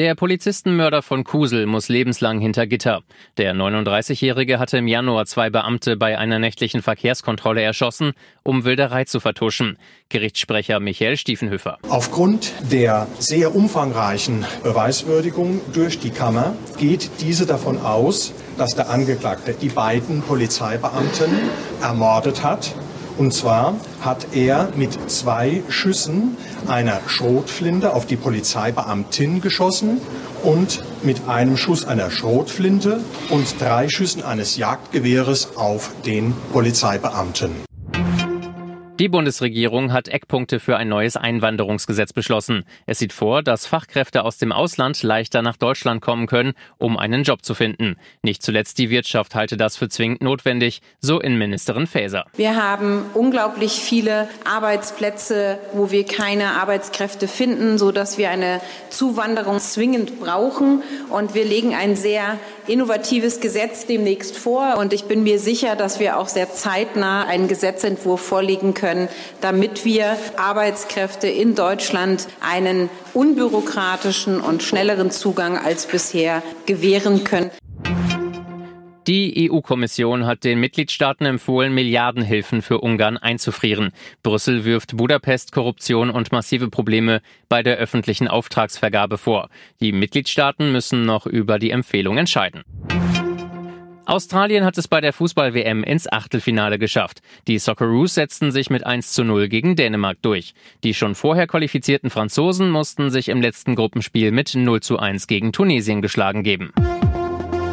Der Polizistenmörder von Kusel muss lebenslang hinter Gitter. Der 39-Jährige hatte im Januar zwei Beamte bei einer nächtlichen Verkehrskontrolle erschossen, um Wilderei zu vertuschen. Gerichtssprecher Michael Stiefenhöfer. Aufgrund der sehr umfangreichen Beweiswürdigung durch die Kammer geht diese davon aus, dass der Angeklagte die beiden Polizeibeamten ermordet hat und zwar hat er mit zwei Schüssen einer Schrotflinte auf die Polizeibeamtin geschossen und mit einem Schuss einer Schrotflinte und drei Schüssen eines Jagdgewehres auf den Polizeibeamten. Die Bundesregierung hat Eckpunkte für ein neues Einwanderungsgesetz beschlossen. Es sieht vor, dass Fachkräfte aus dem Ausland leichter nach Deutschland kommen können, um einen Job zu finden. Nicht zuletzt die Wirtschaft halte das für zwingend notwendig, so Innenministerin Faeser. Wir haben unglaublich viele Arbeitsplätze, wo wir keine Arbeitskräfte finden, so dass wir eine Zuwanderung zwingend brauchen. Und wir legen ein sehr innovatives Gesetz demnächst vor. Und ich bin mir sicher, dass wir auch sehr zeitnah einen Gesetzentwurf vorlegen können damit wir Arbeitskräfte in Deutschland einen unbürokratischen und schnelleren Zugang als bisher gewähren können. Die EU-Kommission hat den Mitgliedstaaten empfohlen, Milliardenhilfen für Ungarn einzufrieren. Brüssel wirft Budapest Korruption und massive Probleme bei der öffentlichen Auftragsvergabe vor. Die Mitgliedstaaten müssen noch über die Empfehlung entscheiden. Australien hat es bei der Fußball-WM ins Achtelfinale geschafft. Die Socceroos setzten sich mit 1 zu 0 gegen Dänemark durch. Die schon vorher qualifizierten Franzosen mussten sich im letzten Gruppenspiel mit 0 zu 1 gegen Tunesien geschlagen geben.